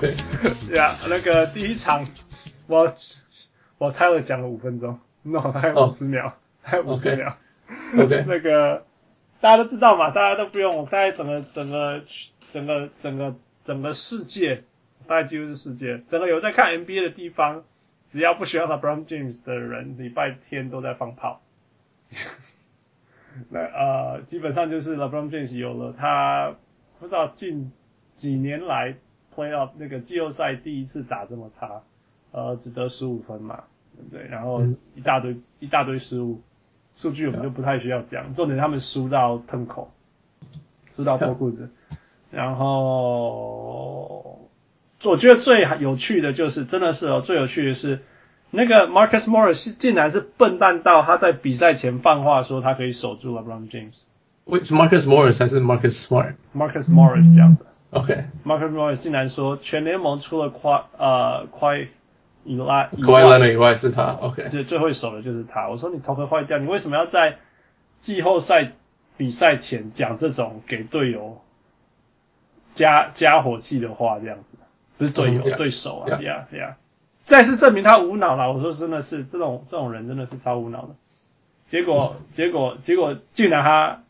OK，呀，那个第一场我我猜了讲了五分钟，no，还有五十秒，还有五十秒。OK，那个大家都知道嘛，大家都不用，我大概整个整个整个整个整个世界，大概几乎是世界，整个有在看 NBA 的地方，只要不喜欢 LeBron James 的人，礼拜天都在放炮。那呃，基本上就是 LeBron James 有了他不知道近几年来 Playoff 那个季后赛第一次打这么差，呃，只得十五分嘛，对不对？然后一大堆、嗯、一大堆失误，数据我们就不太需要讲，重点他们输到吞口，输到脱裤子，然后我觉得最有趣的就是，真的是哦，最有趣的是。那个 Marcus Morris 竟然是笨蛋到他在比赛前放话说他可以守住 LeBron James。Which Marcus Morris 还是 Marcus Smart？Marcus Morris 这样的。OK。Marcus Morris 竟然说全联盟除了快呃快以外，Kawhi Leonard 以外是他。OK。就最会守的就是他。我说你头壳坏掉，你为什么要在季后赛比赛前讲这种给队友加加火气的话？这样子不是队友、嗯、对手啊。Yeah, yeah. 再次证明他无脑了。我说真的是这种这种人真的是超无脑的。结果结果结果竟然他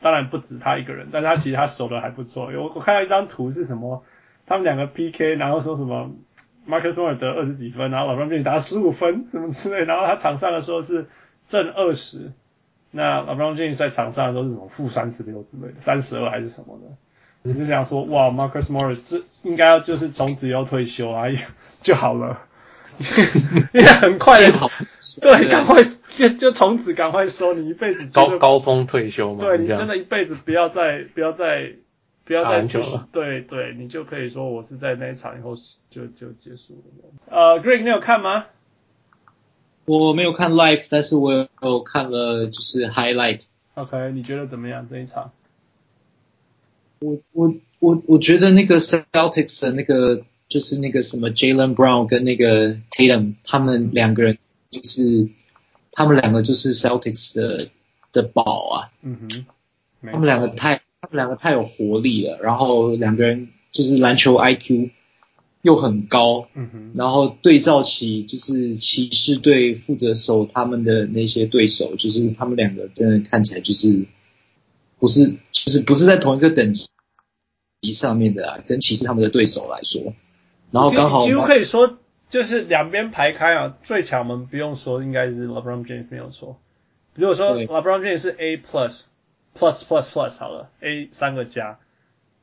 当然不止他一个人，但是他其实他守的还不错。我我看到一张图是什么？他们两个 PK，然后说什么 Marcus Morris 得二十几分，然后 LeBron James 打十五分什么之类，然后他场上的时候是正二十，那 LeBron James 在场上的时候是什么负三十六之类的，三十二还是什么的。你就想说哇，Marcus Morris 这应该要就是从此要退休啊就好了。因为很快的，对，赶快就 就从此赶快说，你一辈子高高峰退休嘛？对，你真的一辈子不要再不要再不要再球了。对对，你就可以说我是在那一场以后就就结束了。呃，Greg，你有看吗？我没有看 live，但是我有看了就是 highlight。OK，你觉得怎么样这一场？我我我我觉得那个 Celtics 的那个。就是那个什么 Jaylen Brown 跟那个 Tatum，他们两个人就是他们两个就是 Celtics 的的宝啊。嗯哼，他们两个太他们两个太有活力了，然后两个人就是篮球 IQ 又很高。嗯哼，然后对照起就是骑士队负责守他们的那些对手，就是他们两个真的看起来就是不是就是不是在同一个等级级上面的啊，跟骑士他们的对手来说。然后刚好几乎可以说，就是两边排开啊，最强我们不用说，应该是 LeBron James 没有错。如果说 LeBron James 是 A plus plus plus plus 好了，A 三个加，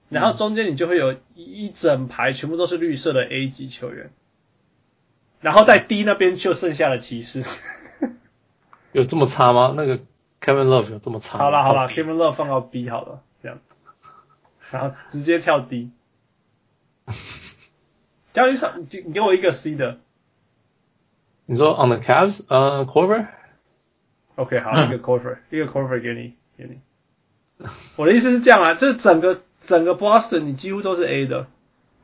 然后中间你就会有一一整排全部都是绿色的 A 级球员，然后在 D 那边就剩下了骑士。有这么差吗？那个 Kevin Love 有这么差？好了好了，Kevin Love 放到 B 好了，这样，然后直接跳 D。交易上，你你给我一个 C 的。你说 on the Cavs，呃、uh,，Korver？OK，、okay, 好，一个 Corver，一个 Corver 给你，给你。我的意思是这样啊，就是整个整个 Boston 你几乎都是 A 的，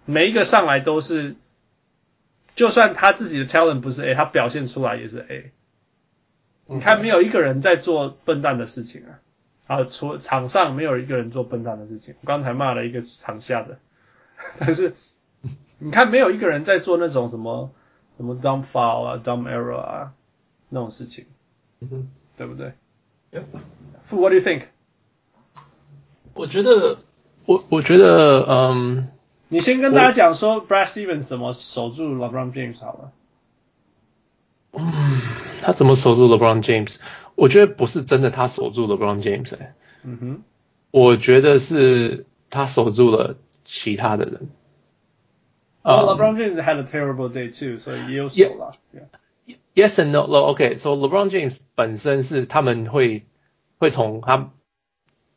每一个上来都是，就算他自己的 talent 不是 A，他表现出来也是 A。你看，没有一个人在做笨蛋的事情啊，啊，除了场上没有一个人做笨蛋的事情。我刚才骂了一个场下的，但是。你看，没有一个人在做那种什么什么 dumb foul 啊，dumb error 啊那种事情，嗯哼，对不对？Yep.Fu，what do you think？我觉得，我我觉得，嗯，你先跟大家讲说，Brad Stevens 怎么守住 LeBron James 好了。嗯，他怎么守住 LeBron James？我觉得不是真的他守住 LeBron James，欸，嗯哼，我觉得是他守住了其他的人。Uh, LeBron James had a terrible day too，所以也有手了。Yeah. Yes and no. OK, so LeBron James 本身是他们会会从他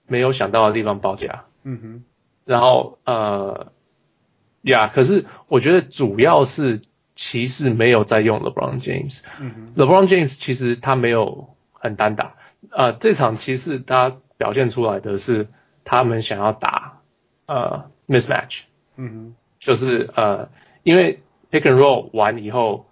没有想到的地方报价。嗯哼。然后呃，呀，可是我觉得主要是骑士没有在用 LeBron James。嗯哼。LeBron James 其实他没有很单打。呃，这场骑士他表现出来的是他们想要打呃 mismatch。嗯哼。就是呃，因为 pick and roll 完以后，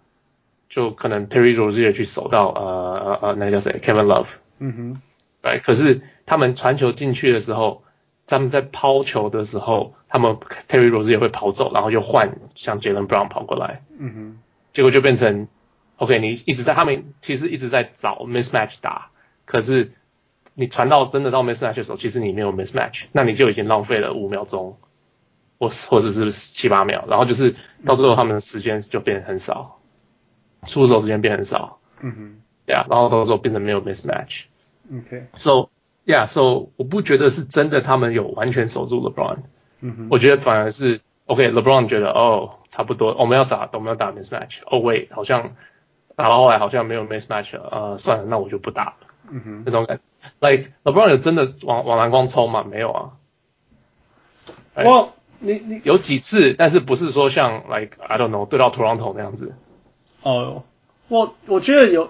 就可能 Terry Rozier 去守到呃呃呃，那个叫谁 Kevin Love，嗯哼，对，可是他们传球进去的时候，他们在抛球的时候，他们 Terry Rozier 也会跑走，然后又换像 Jaylen Brown 跑过来，嗯哼，结果就变成 OK，你一直在他们其实一直在找 mismatch 打，可是你传到真的到 mismatch 的时候，其实你没有 mismatch，那你就已经浪费了五秒钟，或或者是七八秒，然后就是到最后他们的时间就变得很少，出手时间变很少，嗯哼，对啊，然后到时候变成没有 mismatch，OK，so。Okay. Yeah，so 我不觉得是真的，他们有完全守住 LeBron。嗯哼，我觉得反而是 OK，LeBron、okay, 觉得哦，差不多，我们要打，我们要打 mismatch。哦喂，好像打到后来好像没有 mismatch 了，呃，算了，那我就不打了。嗯哼，那种感觉，like LeBron 有真的往往篮筐冲吗？没有啊。我、well, 你你有几次，但是不是说像 like I don't know 对到 Toronto 那样子。哦，我我觉得有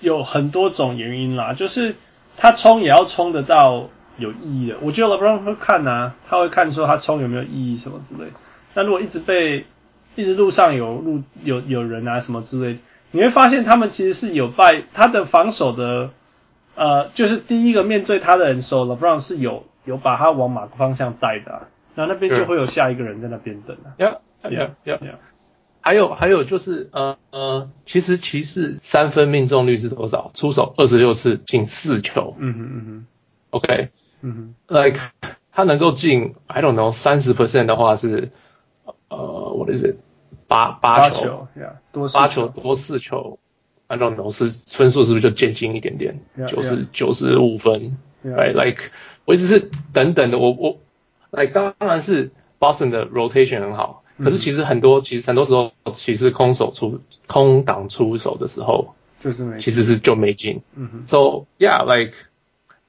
有很多种原因啦，就是。他冲也要冲得到有意义的，我觉得 LeBron 会看啊，他会看说他冲有没有意义什么之类。那如果一直被一直路上有路有有人啊什么之类，你会发现他们其实是有败他的防守的，呃，就是第一个面对他的人时候，LeBron 是有有把他往马方向带的，啊，那那边就会有下一个人在那边等啊。Yeah, yeah, yeah, yeah. 还有还有就是呃呃，其实骑士三分命中率是多少？出手二十六次进四球。嗯哼嗯哼。OK。嗯哼。Like 他能够进，I don't know，三十 percent 的话是呃，what is it？八八球。八球，yeah, 多八球多四球，I don't know，是分数是不是就渐进一点点？九十九十五分。Right，like 我一直是等等的，我我，like 当然是 Boston 的 rotation 很好。可是其实很多，其实很多时候，其实空手出空档出手的时候，就是没，其实是就没进。嗯哼。So yeah, like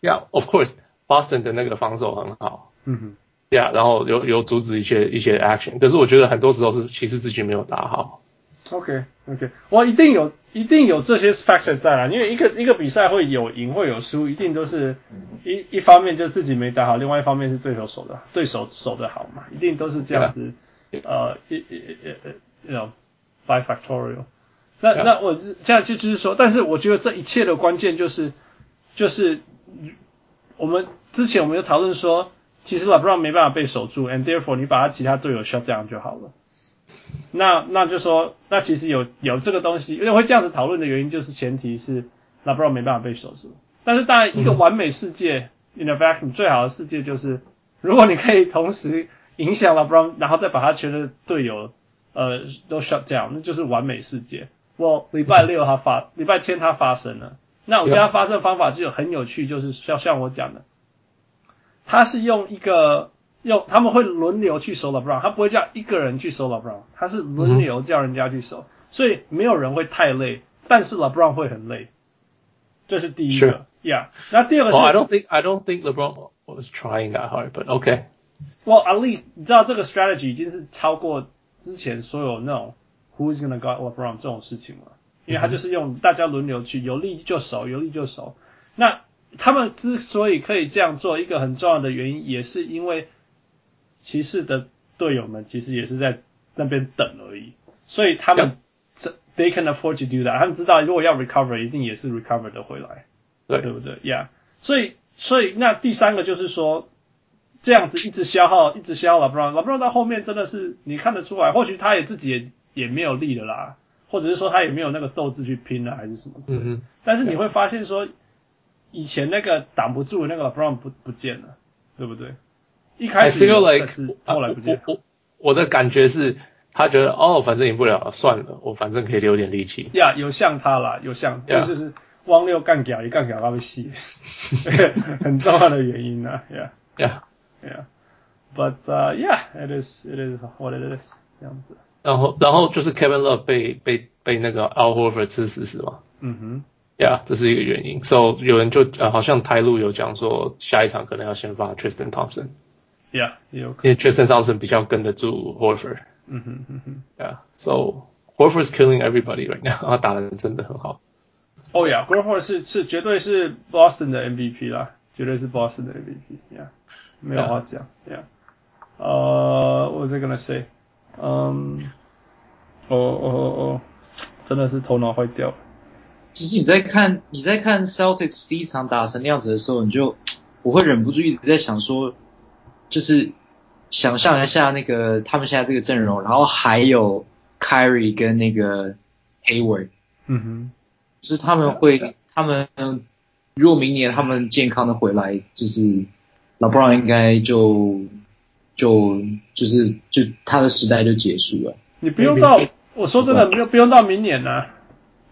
yeah, of course, Boston 的那个防守很好。嗯哼。Yeah，然后有有阻止一些一些 action，可是我觉得很多时候是其实自己没有打好。OK OK，我一定有一定有这些 factor 在啦，因为一个一个比赛会有赢会有输，一定都是一一方面就自己没打好，另外一方面是对手守的对手守的好嘛，一定都是这样子。呃，一、一、一、一，you know，bifactorial。那、那我是这样就就是说，但是我觉得这一切的关键就是，就是我们之前我们就讨论说，其实 LeBron 没办法被守住，and therefore 你把他其他队友 shut down 就好了。那那就说，那其实有有这个东西，因为会这样子讨论的原因，就是前提是 LeBron 没办法被守住。但是当然，一个完美世界、mm -hmm. in a vacuum 最好的世界就是，如果你可以同时。影响了 LeBron，然后再把他全的队友呃都 shut down，那就是完美世界。我礼拜六他发，礼拜天他发生了。那我觉得他发生的方法就很有趣，就是像像我讲的，他是用一个用他们会轮流去守 LeBron，他不会叫一个人去守 LeBron，他是轮流叫人家去守，所以没有人会太累，但是 LeBron 会很累。这是第一个，Yeah。那第二个是 I don't think I don't think LeBron was trying that hard, but okay. Well, at least 你知道这个 strategy 已经是超过之前所有那种 Who's gonna guard LeBron 这种事情了，因为他就是用大家轮流去，有力就守，有力就守。那他们之所以可以这样做，一个很重要的原因，也是因为骑士的队友们其实也是在那边等而已，所以他们 they can afford to do that。他们知道如果要 recover，一定也是 recover 的回来，对对不对？Yeah。所以所以那第三个就是说。这样子一直消耗，一直消耗 LeBron，LeBron 到后面真的是你看得出来，或许他也自己也也没有力了啦，或者是说他也没有那个斗志去拼了，还是什么之类的。嗯嗯。但是你会发现说，以前那个挡不住的那个 LeBron 不不见了，对不对？一开始有，但是后来不见了。我我，我的感觉是，他觉得哦，反正赢不了，算了，我反正可以留点力气。呀、yeah，有像他啦，有像，这、yeah. 就是汪六干掉，一干掉他会死，很重要的原因啊，呀呀。Yeah, but uh, yeah, it is it is what it is 这样子。然后然后就是 Kevin Love 被被被那个 Al Horford 吃死是吗？嗯哼，Yeah，这是一个原因。So 有人就呃好像台路有讲说下一场可能要先发 Tristan Thompson。Yeah，有。因为 Tristan Thompson 比较跟得住 Horford。嗯哼嗯哼，Yeah，So Horford's killing everybody right now，他打得真的很好。Oh yeah，Horford 是是绝对是 Boston 的 MVP 啦，绝对是 Boston 的 MVP，Yeah。没有话讲，Yeah，呃、uh,，what was I gonna say？嗯，哦哦哦，真的是头脑坏掉了。其实你在看你在看 Celtics 第一场打成那样子的时候，你就我会忍不住一直在想说， 就是想象一下那个他们现在这个阵容，然后还有 Kyrie 跟那个 Hayward，嗯哼，就是他们会，他们如果明年他们健康的回来，就是 LeBron 应该就就就是就他的时代就结束了。你不用到，我说真的，不用不用到明年啊。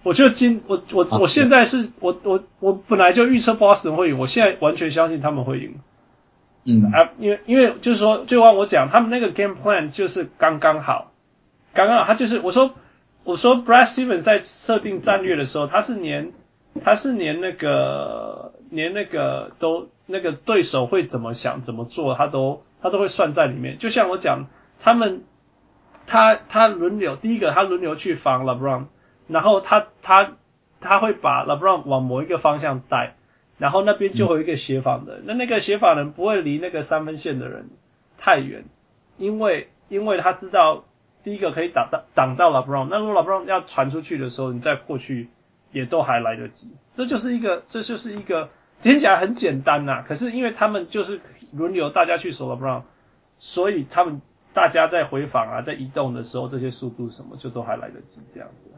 我就今我我我现在是我我我本来就预测 Boston 会赢，我现在完全相信他们会赢。嗯啊，因为因为就是说，就按我讲，他们那个 game plan 就是刚刚好，刚刚好，他就是我说我说 Brad Stevens 在设定战略的时候，他是连他是连那个连那个都那个对手会怎么想怎么做，他都他都会算在里面。就像我讲，他们他他轮流，第一个他轮流去防 LeBron。然后他他他会把 LeBron 往某一个方向带，然后那边就会有一个协防的人，那那个协防人不会离那个三分线的人太远，因为因为他知道第一个可以挡到挡到 LeBron，那如果 LeBron 要传出去的时候，你再过去也都还来得及。这就是一个这就是一个听起来很简单呐、啊，可是因为他们就是轮流大家去守 LeBron，所以他们大家在回防啊，在移动的时候，这些速度什么就都还来得及这样子。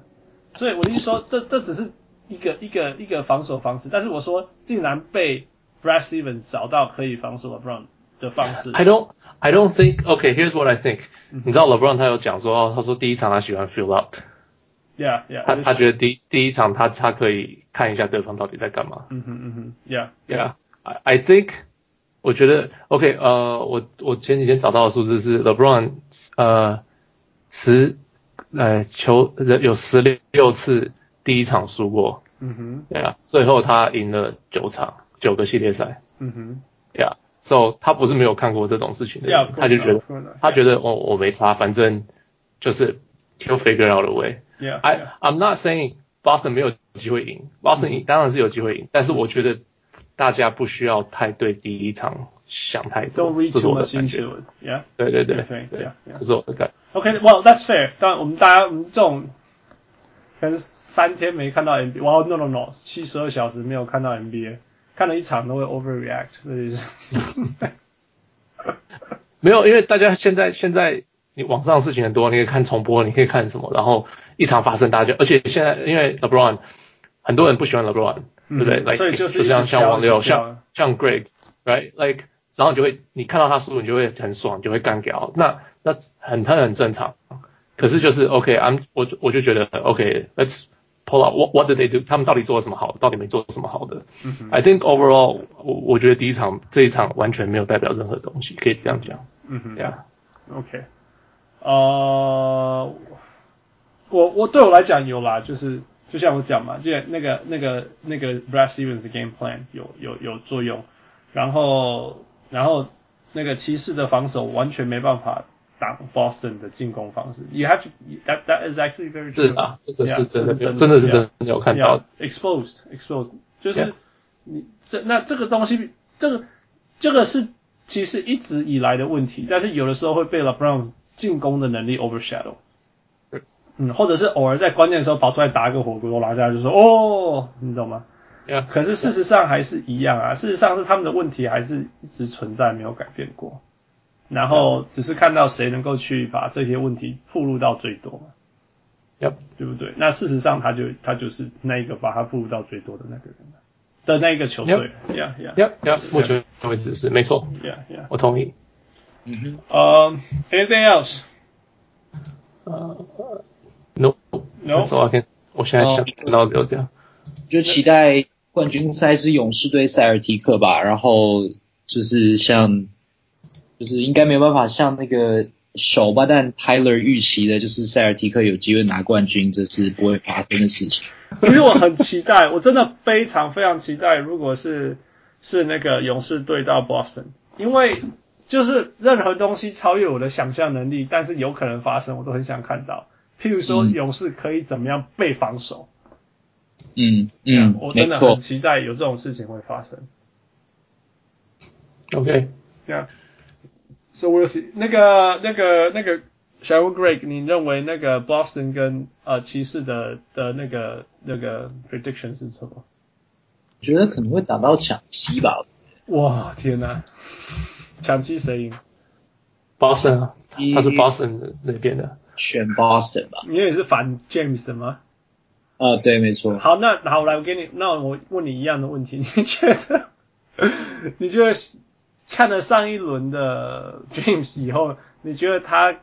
所以我的意思说，这这只是一个一个一个防守方式，但是我说竟然被 Brad Stevens 找到可以防守 LeBron 的方式。I don't I don't think OK here's what I think、嗯。你知道 LeBron 他有讲说，他说第一场他喜欢 fill up。Yeah yeah。他他觉得第第一场他他可以看一下对方到底在干嘛。嗯哼嗯哼。Yeah yeah。I I think 我觉得 OK 呃我我前几天找到的数字是 LeBron 呃十。呃，球有十六次第一场输过，嗯哼，对啊，最后他赢了九场，九个系列赛，嗯哼，对啊，so 他不是没有看过这种事情的，yeah, 他就觉得，yeah. 他觉得哦，我没差，反正就是 he'll figure out a way，yeah，I yeah. I'm not saying Boston 没有机会赢，Boston 赢当然是有机会赢，但是我觉得大家不需要太对第一场想太多，Don't read too much into it，yeah，对对对，对对，这是我的感觉。OK，well that's fair。当然，我们大家我们这种可是三天没看到 NBA，哇，no no no，七十二小时没有看到 NBA，看了一场都会 overreact，这是。没有，因为大家现在现在你网上的事情很多，你可以看重播，你可以看什么，然后一场发生，大家就而且现在因为 LeBron，很多人不喜欢 LeBron，、嗯、对不对？Like, 所以就是就像像王六，像像 Greg，right？Like，然后你就会你看到他输，你就会很爽，就会干掉那。那很他很正常，可是就是 OK，I'm 我我就觉得 OK，Let's pull out what what did they do？他们到底做了什么好？到底没做什么好的、嗯、？I think overall，我我觉得第一场这一场完全没有代表任何东西，可以这样讲。嗯哼，Yeah，OK，呃，我我对我来讲有啦，就是就像我讲嘛，就那个那个那个 Brad Stevens 的 game plan 有有有作用，然后然后。那个骑士的防守完全没办法挡 Boston 的进攻方式。You have to that that is actually very true。是啊，这个是真的，真的是真的有看到。Exposed, exposed，就是你这那这个东西，这个这个是其实一直以来的问题，但是有的时候会被 LeBron 进攻的能力 overshadow。嗯，或者是偶尔在关键的时候跑出来打一个火锅拿下来，就说哦，你懂吗可是事实上还是一样啊，事实上是他们的问题还是一直存在，没有改变过。然后只是看到谁能够去把这些问题铺露到最多嘛，Yep. 对不对？那事实上他就他就是那一个把他铺露到最多的那个人的那一个球队。Yeah, yeah, yeah, yeah. 目前为止是没错。Yeah, yeah. 我同意。嗯哼。呃，Anything else？呃，No, No. 走啊，看，我现在想到只有这样。就期待冠军赛是勇士对塞尔提克吧，然后就是像，就是应该没有办法像那个首吧，但 Tyler 预期的，就是塞尔提克有机会拿冠军，这是不会发生的事情。其实我很期待，我真的非常非常期待，如果是是那个勇士对到 Boston，因为就是任何东西超越我的想象能力，但是有可能发生，我都很想看到。譬如说勇士可以怎么样被防守。嗯嗯，我真的很期待有这种事情会发生。OK，Yeah，So we'll see。那个那个那个小问 Greg，你认为那个 Boston 跟呃骑士的的那个那个 prediction 是什么？我觉得可能会打到抢七吧。哇，天哪！抢七谁赢？Boston 啊，他是 Boston 那边的，选 Boston 吧。你也是反 James 的吗？啊，对，没错。好，那好来，我给你，那我问你一样的问题，你觉得，你觉得看了上一轮的 James 以后，你觉得他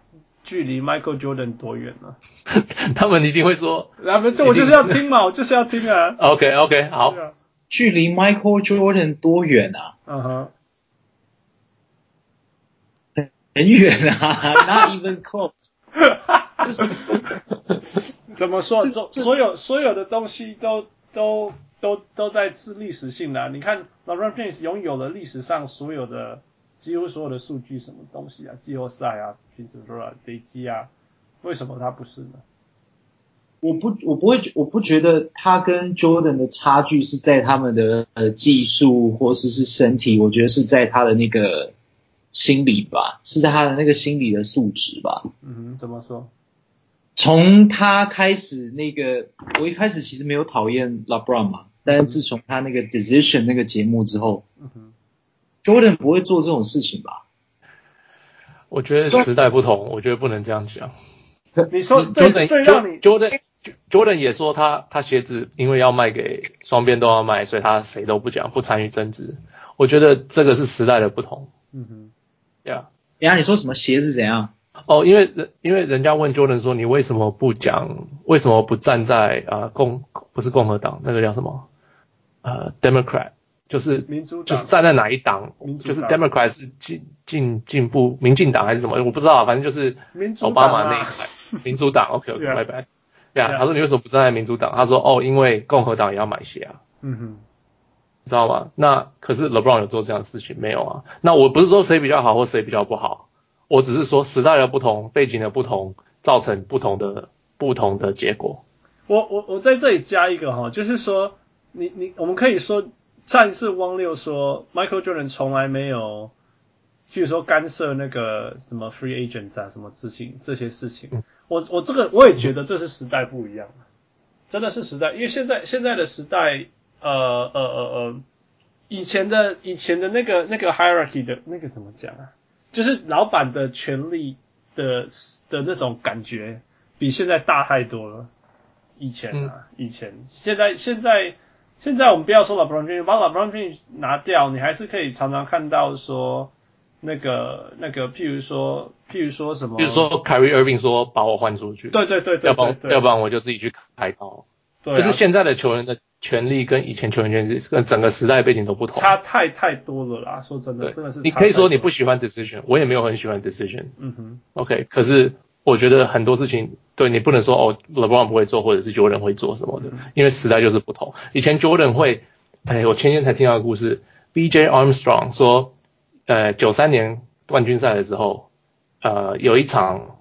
距离 Michael Jordan 多远呢？他们一定会说，他们这我就是要听嘛，我就是要听啊。OK OK，好，距离 Michael Jordan 多远啊？嗯哼，很远啊，Not even close。就是怎么说？所所有所有的东西都都都都在是历史性的啊。你看，LeBron James 拥有了历史上所有的几乎所有的数据，什么东西啊？季后赛啊，平时说啊，飞机啊，为什么他不是呢？我不，我不会，我不觉得他跟 Jordan 的差距是在他们的呃技术，或是是身体，我觉得是在他的那个心理吧，是在他的那个心理的素质吧。嗯哼，怎么说？从他开始那个，我一开始其实没有讨厌 LeBron 嘛，但是自从他那个 Decision 那个节目之后，嗯哼，Jordan 不会做这种事情吧？我觉得时代不同，我觉得不能这样讲。你说最最让你 Jordan Jordan 也说他他鞋子因为要卖给双边都要卖，所以他谁都不讲，不参与争执。我觉得这个是时代的不同。嗯哼，呀，呀，你说什么鞋子怎样？哦，因为人因为人家问 Jordan 说，你为什么不讲，为什么不站在啊、呃、共不是共和党那个叫什么呃 Democrat 就是民主党就是站在哪一党，就是 Democrat 是进进进步民进党还是什么我不知道，反正就是奥巴马那一派民主党 OK OK 拜拜。对啊，他说你为什么不站在民主党？他说哦，因为共和党也要买鞋啊。嗯哼，知道吗？那可是 LeBron 有做这样的事情没有啊？那我不是说谁比较好或谁比较不好。我只是说时代的不同，背景的不同，造成不同的不同的结果。我我我在这里加一个哈，就是说，你你我们可以说，上一次汪六说，Michael Jordan 从来没有，譬如说干涉那个什么 free agents 啊，什么事情这些事情。我我这个我也觉得这是时代不一样，真的是时代，因为现在现在的时代，呃呃呃呃，以前的以前的那个那个 hierarchy 的那个怎么讲啊？就是老板的权力的的那种感觉，比现在大太多了。以前啊，嗯、以前，现在现在现在我们不要说 LeBron James，把 LeBron James 拿掉，你还是可以常常看到说那个那个，譬如说譬如说什么，譬如说 Kyrie Irving 说把我换出去，对对对对，要不然要不然我就自己去开刀。对啊，就是现在的球员的。权利跟以前球员权利跟整个时代背景都不同，差太太多了啦。说真的，真的是。你可以说你不喜欢 decision，我也没有很喜欢 decision。嗯哼。OK，可是我觉得很多事情，对你不能说哦，LeBron 不会做，或者是 Jordan 会做什么的，因为时代就是不同。以前 Jordan 会，哎，我前天才听到的故事，B.J. Armstrong 说，呃，九三年冠军赛的时候，呃，有一场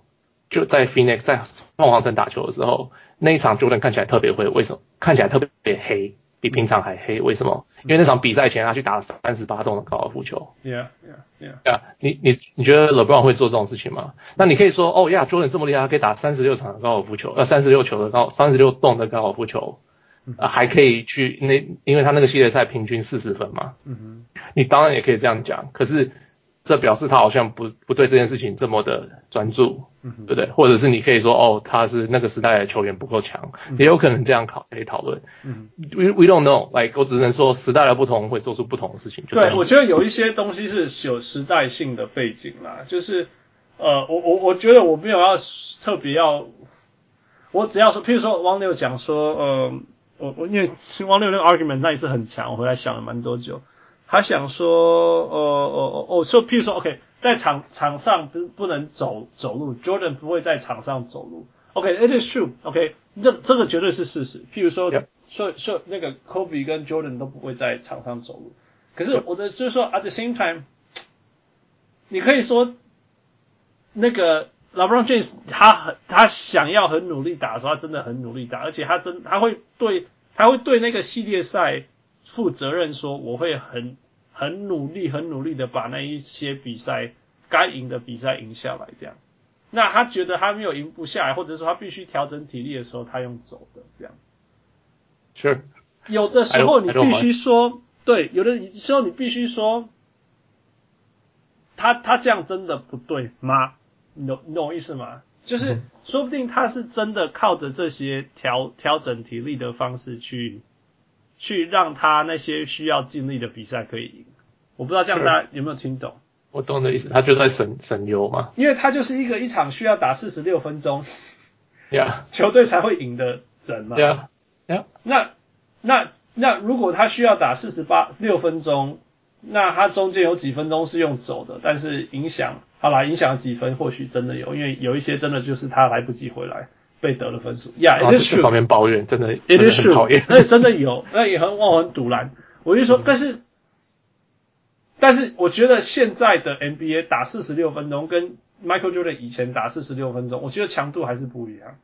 就在 Phoenix 在凤凰城打球的时候。那一场 Jordan 看起来特别会，为什么？看起来特别黑，比平常还黑，为什么？因为那场比赛前他去打了三十八洞的高尔夫球。Yeah, yeah, yeah. 啊，你你你觉得 LeBron 会做这种事情吗？那你可以说，哦呀，Jordan 这么厉害，他可以打三十六场的高尔夫球，呃，三十六球的高，三十六洞的高尔夫球，啊，还可以去那，因为他那个系列赛平均四十分嘛。嗯哼。你当然也可以这样讲，可是。这表示他好像不不对这件事情这么的专注，嗯、对不对？或者是你可以说，哦，他是那个时代的球员不够强，嗯、也有可能这样考可以讨论。嗯，we we don't know，like 我只能说时代的不同会做出不同的事情。对，我觉得有一些东西是有时代性的背景啦，就是呃，我我我觉得我没有要特别要，我只要说，譬如说汪六讲说，呃，我我因为汪六那个 argument 那一次很强，我回来想了蛮多久。他想说，呃，哦哦哦，说，譬如说，OK，在场场上不不能走走路，Jordan 不会在场上走路，OK，it is true，OK，这这个绝对是事实。譬如说，说说那个 Kobe 跟 Jordan 都不会在场上走路，可是我的就是说，at the same time，你可以说，那个 LeBron James 他很他想要很努力打的时候，他真的很努力打，而且他真他会对他会对那个系列赛。负责任说，我会很很努力，很努力的把那一些比赛该赢的比赛赢下来。这样，那他觉得他没有赢不下来，或者说他必须调整体力的时候，他用走的这样子。是，有的时候你必须说，对，有的时候你必须说，他他这样真的不对吗？你懂你懂我意思吗？就是说不定他是真的靠着这些调调整体力的方式去去让他那些需要尽力的比赛可以赢。我不知道这样大家有没有听懂？我懂你的意思，他就在省省油嘛。因为他就是一个一场需要打四十六分钟，呀，球队才会赢的人嘛。对啊，呀，那那那如果他需要打四十八六分钟，那他中间有几分钟是用走的，但是影响。好啦，影响了几分，或许真的有，因为有一些真的就是他来不及回来，被得了分数。呀、yeah，it is true。旁边抱怨，真的，it is true。那真的有，那也很我很赌烂。我就说，嗯、但是，但是我觉得现在的 NBA 打四十六分钟，跟 Michael Jordan 以前打四十六分钟，我觉得强度还是不一样。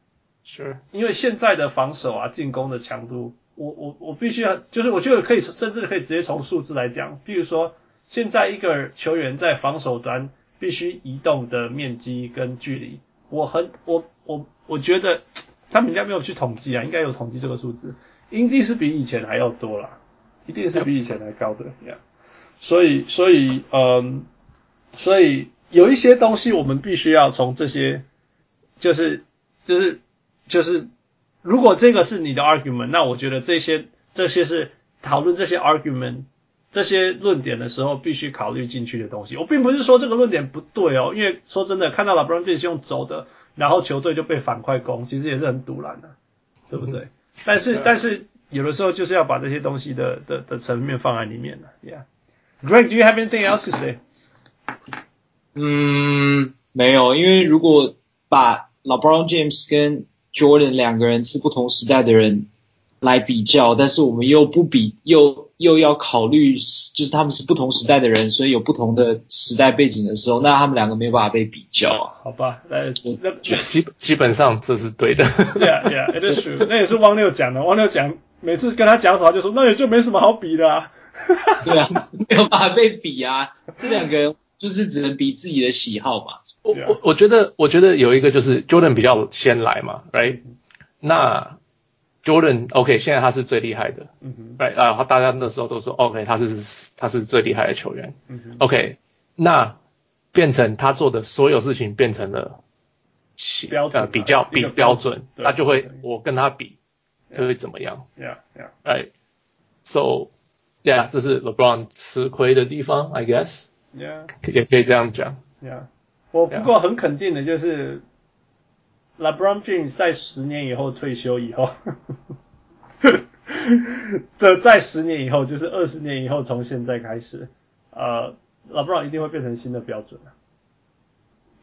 是，因为现在的防守啊，进攻的强度，我我我必须要，就是我觉得可以，甚至可以直接从数字来讲，比如说，现在一个球员在防守端。必须移动的面积跟距离，我很我我我觉得他们应该没有去统计啊，应该有统计这个数字，一定是比以前还要多啦，一定是比以前还高的呀。所以所以嗯，所以有一些东西我们必须要从这些，就是就是就是，如果这个是你的 argument，那我觉得这些这些是讨论这些 argument。这些论点的时候必须考虑进去的东西，我并不是说这个论点不对哦，因为说真的，看到 LeBron James 用走的，然后球队就被反快攻，其实也是很堵然的，对不对？嗯、但是但是有的时候就是要把这些东西的的的层面放在里面的，Yeah，Greg，do you have anything else to say？嗯，没有，因为如果把 LeBron James 跟 Jordan 两个人是不同时代的人来比较，但是我们又不比又。又要考虑，就是他们是不同时代的人，所以有不同的时代背景的时候，那他们两个没有办法被比较。好吧，那基基本上这是对的。对啊，对啊，it is true。那也是汪六讲的。汪六讲，每次跟他讲什么，就说那也就没什么好比的啊。对啊，没有办法被比啊。这两个人就是只能比自己的喜好嘛。我我我觉得，我觉得有一个就是 Jordan 比较先来嘛，right？那。Jordan OK，现在他是最厉害的，嗯哼，对啊，大家那时候都说 OK，他是他是最厉害的球员，嗯哼，OK，那变成他做的所有事情变成了呃，比较比标准，他就会我跟他比就会怎么样，Yeah Yeah，right.，So Yeah，这是 LeBron 吃亏的地方，I guess，Yeah，也可以这样讲，Yeah，我不过很肯定的就是。LeBron James 在十年以后退休以后，这在十年以后就是二十年以后，从现在开始，呃，LeBron 一定会变成新的标准了。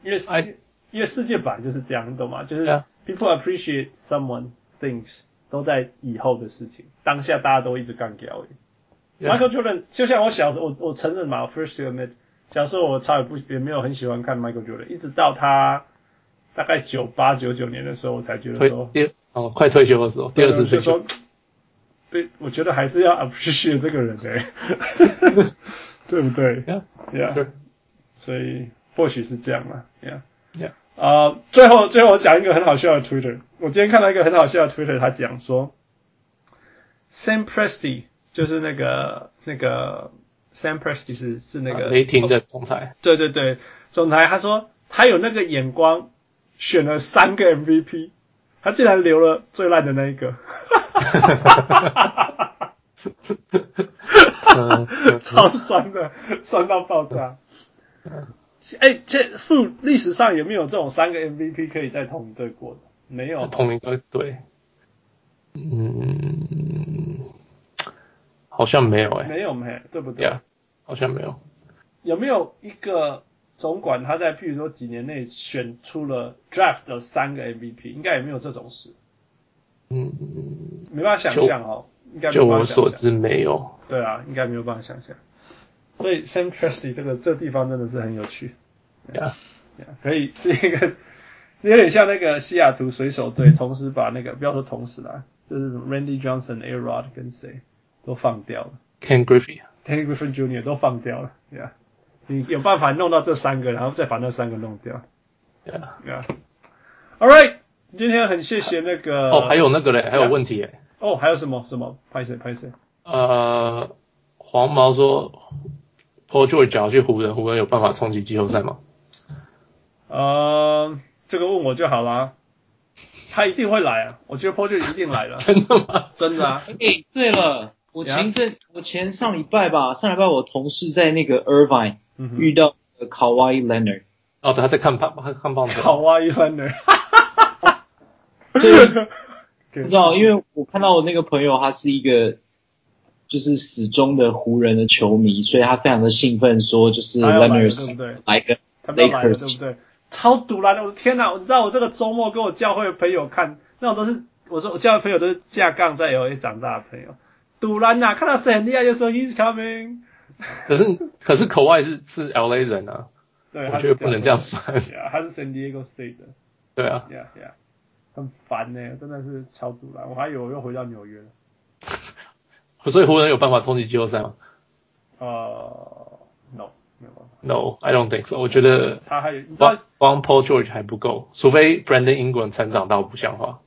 因为因为世界本来就是这样，你懂吗？就是 people appreciate someone things 都在以后的事情，当下大家都一直干掉。Yeah. Michael Jordan 就像我小时候，我我承认嘛，我 first to admit，小时候我超也不也没有很喜欢看 Michael Jordan，一直到他。大概九八九九年的时候，我才觉得说，哦，快退休的时候，第二次退休，对，我觉得还是要 appreciate 这个人哎、欸，对不对？Yeah, yeah. 所以或许是这样嘛，Yeah, Yeah. 啊、呃，最后最后我讲一个很好笑的 Twitter，我今天看到一个很好笑的 Twitter，他讲说，Sam Presti 就是那个那个 Sam Presti 是是那个雷霆的总裁，对对对，总裁，他说他有那个眼光。选了三个 MVP，他竟然留了最烂的那一个，超酸的，酸到爆炸。哎、欸，这副历史上有没有这种三个 MVP 可以在同一队过的？没有，同一个队，嗯，好像没有哎、欸，没有没有，对不对？Yeah, 好像没有。有没有一个？总管他在譬如说几年内选出了 draft 的三个 MVP，应该也没有这种事。嗯，没办法想象哦，应该就我所知没有。对啊，应该没有办法想象。所以 Sam Tresty 这个这个地方真的是很有趣。对啊，可以是一个 有点像那个西雅图水手队，同时把那个不要说同时啦，就是 Randy Johnson、A-Rod 跟谁都放掉了，Ken Griffey，Ken Griffey Jr. 都放掉了，Yeah。你有办法弄到这三个，然后再把那三个弄掉。Yeah, yeah. All right，今天很谢谢那个。哦，还有那个嘞，还有问题哎。哦，oh, 还有什么什么？拍谁拍谁？呃，黄毛说 Paul George 假如去湖人，湖人有办法冲击季后赛吗？呃，这个问我就好啦。他一定会来啊！我觉得 Paul George 一定来了。真的吗？真的啊！哎、欸，对了，我前阵我前上礼拜吧，上礼拜我同事在那个 Irvine、嗯、遇到 Kawhi Leonard。哦，对，他在看棒，他看棒球。Kawhi Leonard。对，不知道，因为我看到我那个朋友，他是一个就是死忠的湖人的球迷，所以他非常的兴奋，说就是 Leonard 对不对？来个 Lakers，对不对？超赌烂的，我的天哪！你知道我这个周末跟我教会的朋友看，那种都是我说我教会朋友都是架杠在 LA 长大的朋友，赌烂呐！看到谁很厉害就说 He's coming。可是可是 Kawhi 是是 LA 人啊，对，我觉得不能这样算。他是 San Diego State 的。对啊。Yeah yeah，很烦呢、欸，真的是超赌烂，我还以为我又回到纽约了。所以湖人有办法冲击季后赛吗？呃、uh,，No。No, I don't think so. 我觉得差还有，你知道光 Paul George 还不够，除非 Brandon Ingram 成长到不像话。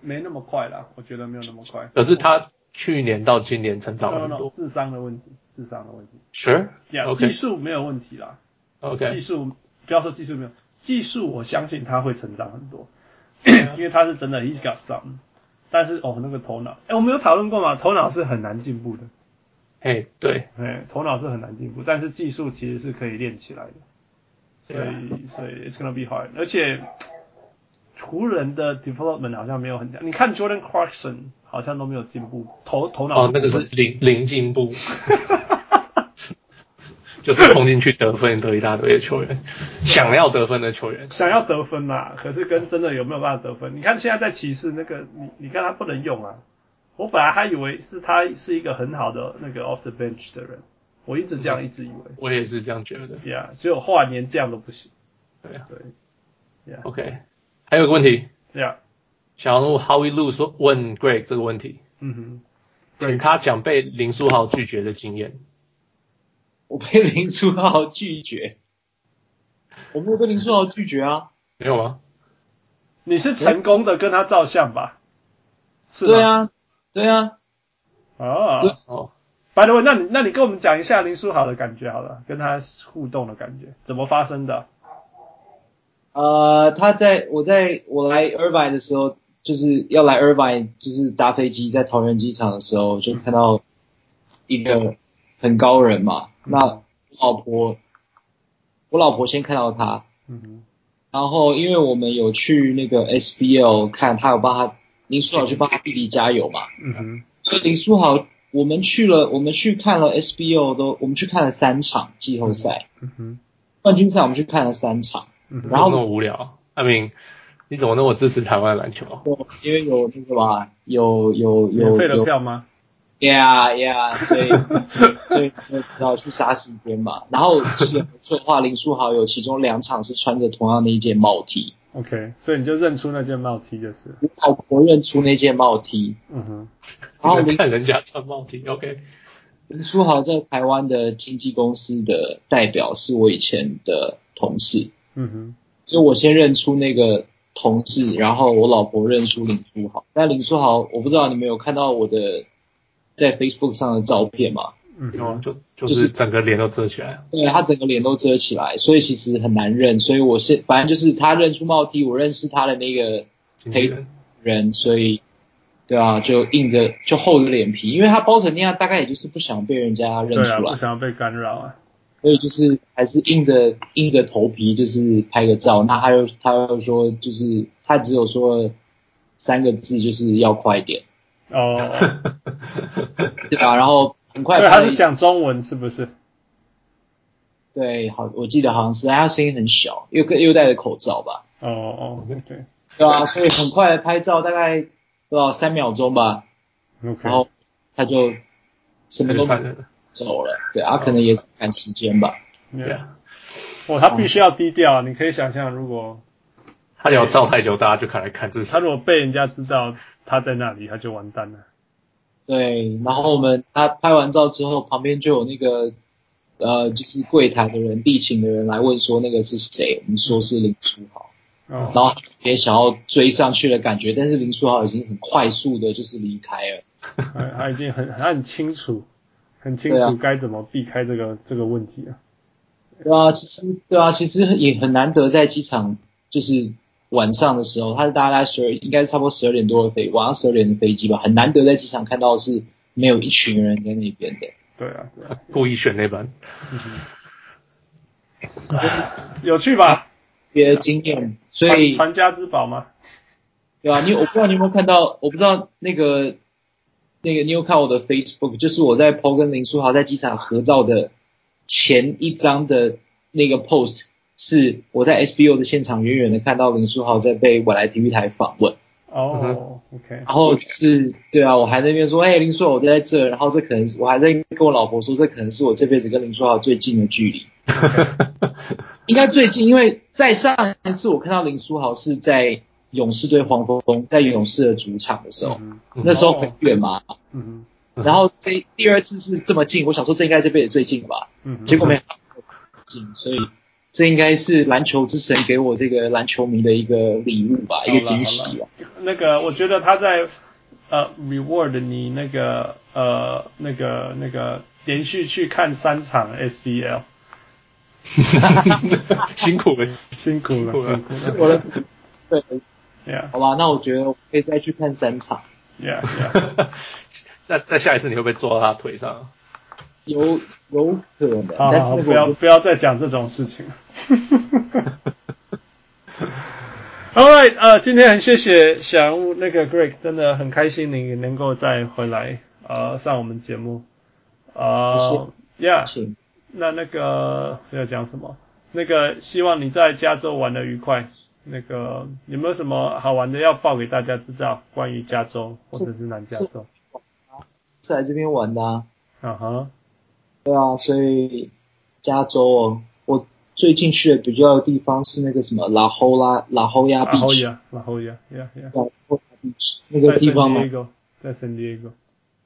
没那么快啦，我觉得没有那么快。可是他去年到今年成长了很多。No, no, no, 智商的问题，智商的问题。Sure. Yeah. 技术没有问题啦。OK。技术不要说技术没有，技术我相信他会成长很多. 因为他是真的 He's got some。但是哦，那个头脑，哎，我们有讨论过嘛？头脑是很难进步的。哎、对，哎，头脑是很难进步，但是技术其实是可以练起来的，所以.所以 it's gonna be hard。而且湖人的 development 好像没有很强，你看 Jordan Clarkson 好像都没有进步，头头脑哦，那个是零零进步，就是冲进去得分得一大堆的球员，想要得分的球员，想要得分嘛，可是跟真的有没有办法得分？你看现在在骑士那个，你你看他不能用啊。我本来还以为是他是一个很好的那个 off the bench 的人，我一直这样一直以为。我也是这样觉得。Yeah，结果后来连这样都不行。对啊。对。Yeah。OK，还有个问题。Yeah。想要问 Howie Lu 说问 Greg 这个问题。嗯哼。请他讲被林书豪拒绝的经验。我被林书豪拒绝？我没有被林书豪拒绝啊。没有吗？你是成功的跟他照相吧？是。对啊。对啊，哦，哦，By the way，那你那你跟我们讲一下林书豪的感觉好了，跟他互动的感觉，怎么发生的？呃，他在我在我来 Irvine 的时候，就是要来 Irvine，就是搭飞机在桃园机场的时候，就看到一个很高人嘛。嗯、那我老婆，我老婆先看到他，嗯，然后因为我们有去那个 SBL 看，他有帮他。林书豪去帮他弟弟加油嘛，嗯哼，所以林书豪，我们去了，我们去看了 SBL 都，我们去看了三场季后赛，嗯哼，冠军赛我们去看了三场，嗯，然后那么无聊，阿明，你怎么那么支持台湾篮球？因为有那个嘛，有有有免费的票吗？Yeah Yeah，所以 所以要去杀时间嘛。然后记得没错的话，林书豪有其中两场是穿着同样的一件帽 T。OK，所以你就认出那件帽 T 就是。老婆认出那件帽 T。嗯哼。然后看人家穿帽 T。OK。林书豪在台湾的经纪公司的代表是我以前的同事。嗯哼。就我先认出那个同事，然后我老婆认出林书豪。但林书豪，我不知道你们有看到我的在 Facebook 上的照片吗？嗯，有啊，就就是整个脸都遮起来，对，他整个脸都遮起来，所以其实很难认。所以我是反正就是他认出帽 T，我认识他的那个黑人，人，所以对啊，就硬着就厚着脸皮，因为他包成那样，大概也就是不想被人家认出来，对啊，不想要被干扰啊，所以就是还是硬着硬着头皮就是拍个照。那他又他又说，就是他只有说三个字，就是要快点哦，对啊，然后。很快，对，他是讲中文是不是？对，好，我记得好像是，他声音很小，又又戴着口罩吧。哦哦，对对，对啊，所以很快拍照，大概多少三秒钟吧。OK，然后他就什么都走了。对啊，可能也是赶时间吧。对啊，哦，他必须要低调，你可以想象，如果他要照太久，大家就看来看这。他如果被人家知道他在那里，他就完蛋了。对，然后我们他拍完照之后，旁边就有那个呃，就是柜台的人、地勤的人来问说那个是谁？我们说是林书豪，哦，然后也想要追上去的感觉，但是林书豪已经很快速的就是离开了。他已经很他很清楚，很清楚该怎么避开这个、啊、这个问题啊。对啊，其实对啊，其实也很难得在机场，就是晚上的时候，他是大概十二，应该是差不多十二点多的飞，晚上十二点的飞机吧，很难得在机场看到是没有一群人在那边的。对啊，对啊，故意选那班，有趣吧？别的经验，所以传家之宝吗？对啊，你我不知道你有没有看到，我不知道那个那个你有看我的 Facebook，就是我在 PO 跟林书豪在机场合照的前一张的那个 post，是我在 SBO 的现场远远的看到林书豪在被未来体育台访问。哦、oh,，OK，然后是，对啊，我还在那边说，哎，林书豪我在这，然后这可能是我还在跟我老婆说，这可能是我这辈子跟林书豪最近的距离，应该最近，因为在上一次我看到林书豪是在勇士对黄蜂，在勇士的主场的时候，嗯、那时候很远嘛，嗯，然后这第二次是这么近，我想说这应该这辈子最近吧，嗯，结果没有近，所以。这应该是篮球之神给我这个篮球迷的一个礼物吧，一个惊喜啊。那个，我觉得他在呃 reward 你那个呃那个那个连续去看三场 SBL，辛苦了，辛苦了，辛苦了。我的对，Yeah，好吧，那我觉得我可以再去看三场。Yeah，Yeah。那再下一次你会不会坐到他腿上？有有可能，好好但是不要不要再讲这种事情。All right，呃，今天很谢谢小人物那个 Greg，真的很开心你能够再回来呃上我们节目。呃，Yeah，那那个要讲什么？那个希望你在加州玩的愉快。那个有没有什么好玩的要报给大家知道？关于加州或者是南加州？是来这边玩的啊。啊哈。对啊，所以加州哦，我最近去的比较的地方是那个什么拉霍拉拉霍亚 beach，拉霍亚，拉霍亚 beach 那个地方嘛，在 San Diego，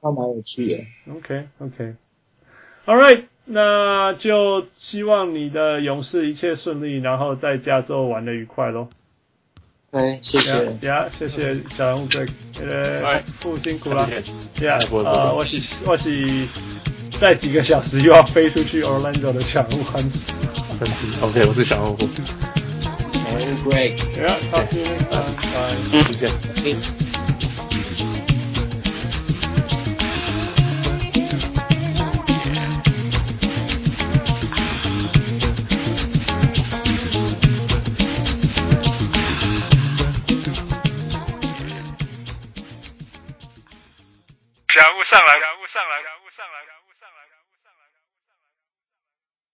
还蛮有趣的。OK OK，All right，那就希望你的勇士一切顺利，然后在加州玩的愉快喽。哎，谢谢，呀，谢谢小人物哥，呃，父辛苦了，呀，呃，我是我是。再几个小时又要飞出去 Orlando 的小人物欢子，真 是 OK，我是小人物。Great，yeah, talk to you next time. Bye. 再见。